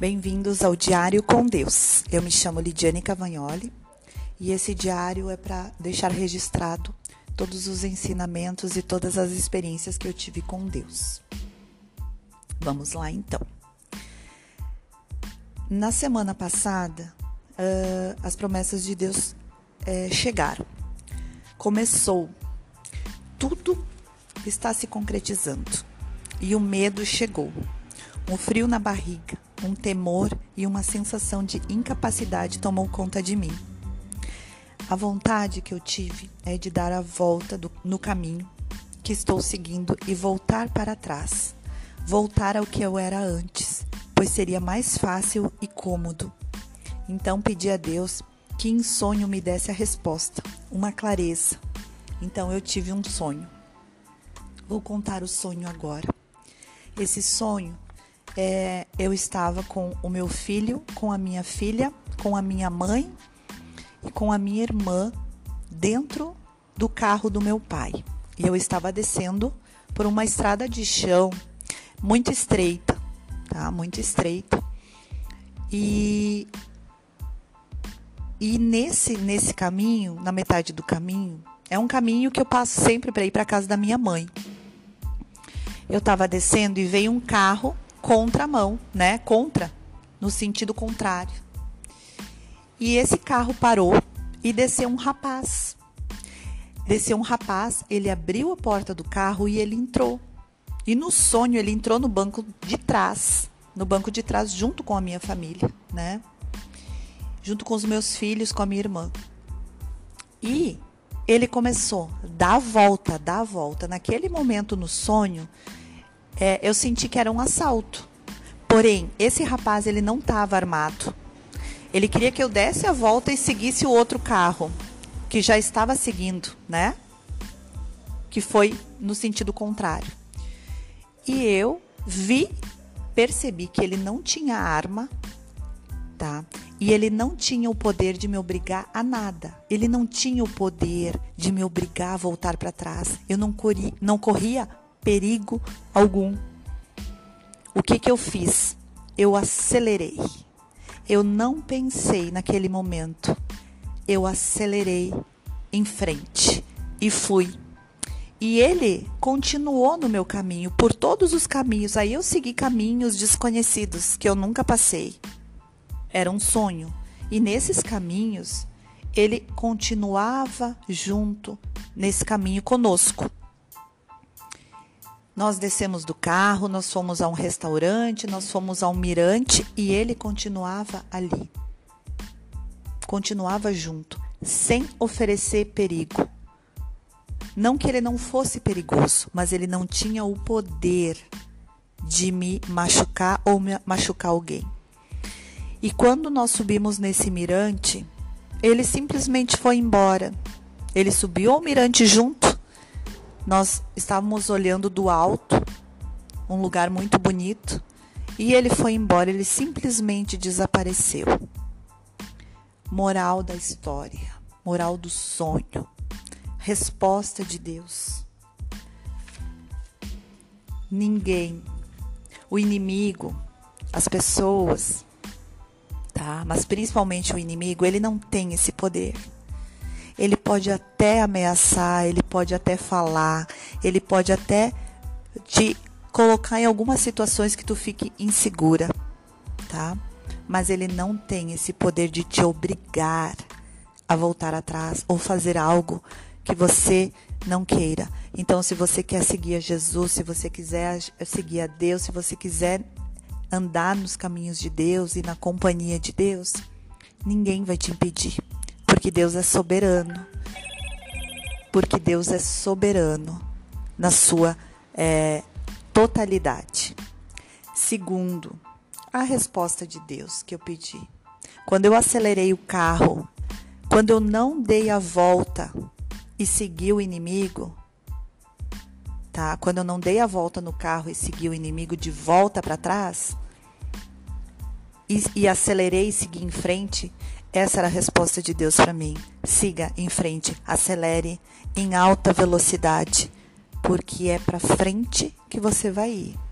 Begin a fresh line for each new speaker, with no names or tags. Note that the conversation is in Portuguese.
Bem-vindos ao Diário com Deus. Eu me chamo Lidiane Cavagnoli e esse diário é para deixar registrado todos os ensinamentos e todas as experiências que eu tive com Deus. Vamos lá então. Na semana passada, uh, as promessas de Deus uh, chegaram. Começou. Tudo está se concretizando. E o medo chegou. Um frio na barriga, um temor e uma sensação de incapacidade tomou conta de mim. A vontade que eu tive é de dar a volta do, no caminho que estou seguindo e voltar para trás, voltar ao que eu era antes, pois seria mais fácil e cômodo. Então pedi a Deus que em sonho me desse a resposta, uma clareza. Então eu tive um sonho. Vou contar o sonho agora. Esse sonho é, eu estava com o meu filho, com a minha filha, com a minha mãe e com a minha irmã dentro do carro do meu pai. E eu estava descendo por uma estrada de chão muito estreita, tá? Muito estreita. E e nesse nesse caminho, na metade do caminho, é um caminho que eu passo sempre para ir para casa da minha mãe. Eu estava descendo e veio um carro contramão, né? Contra, no sentido contrário. E esse carro parou e desceu um rapaz. Desceu um rapaz, ele abriu a porta do carro e ele entrou. E no sonho ele entrou no banco de trás, no banco de trás junto com a minha família, né? Junto com os meus filhos, com a minha irmã. E ele começou dar a volta, dar a volta. Naquele momento no sonho, é, eu senti que era um assalto. Porém, esse rapaz ele não estava armado. Ele queria que eu desse a volta e seguisse o outro carro que já estava seguindo, né? Que foi no sentido contrário. E eu vi, percebi que ele não tinha arma, tá? E ele não tinha o poder de me obrigar a nada. Ele não tinha o poder de me obrigar a voltar para trás. Eu não, corri, não corria perigo algum. O que, que eu fiz? Eu acelerei. Eu não pensei naquele momento. Eu acelerei em frente e fui. E ele continuou no meu caminho, por todos os caminhos. Aí eu segui caminhos desconhecidos que eu nunca passei. Era um sonho. E nesses caminhos, ele continuava junto nesse caminho conosco. Nós descemos do carro, nós fomos a um restaurante, nós fomos a um mirante e ele continuava ali. Continuava junto, sem oferecer perigo. Não que ele não fosse perigoso, mas ele não tinha o poder de me machucar ou me machucar alguém. E quando nós subimos nesse mirante, ele simplesmente foi embora. Ele subiu ao mirante junto nós estávamos olhando do alto, um lugar muito bonito, e ele foi embora, ele simplesmente desapareceu. Moral da história, moral do sonho, resposta de Deus. Ninguém, o inimigo, as pessoas, tá? Mas principalmente o inimigo, ele não tem esse poder pode até ameaçar, ele pode até falar, ele pode até te colocar em algumas situações que tu fique insegura, tá? Mas ele não tem esse poder de te obrigar a voltar atrás ou fazer algo que você não queira. Então, se você quer seguir a Jesus, se você quiser seguir a Deus, se você quiser andar nos caminhos de Deus e na companhia de Deus, ninguém vai te impedir. Porque Deus é soberano. Porque Deus é soberano na sua é, totalidade. Segundo, a resposta de Deus que eu pedi. Quando eu acelerei o carro, quando eu não dei a volta e segui o inimigo, tá? Quando eu não dei a volta no carro e segui o inimigo de volta para trás e, e acelerei e segui em frente, essa era a resposta de Deus para mim. Siga em frente, acelere em alta velocidade, porque é para frente que você vai ir.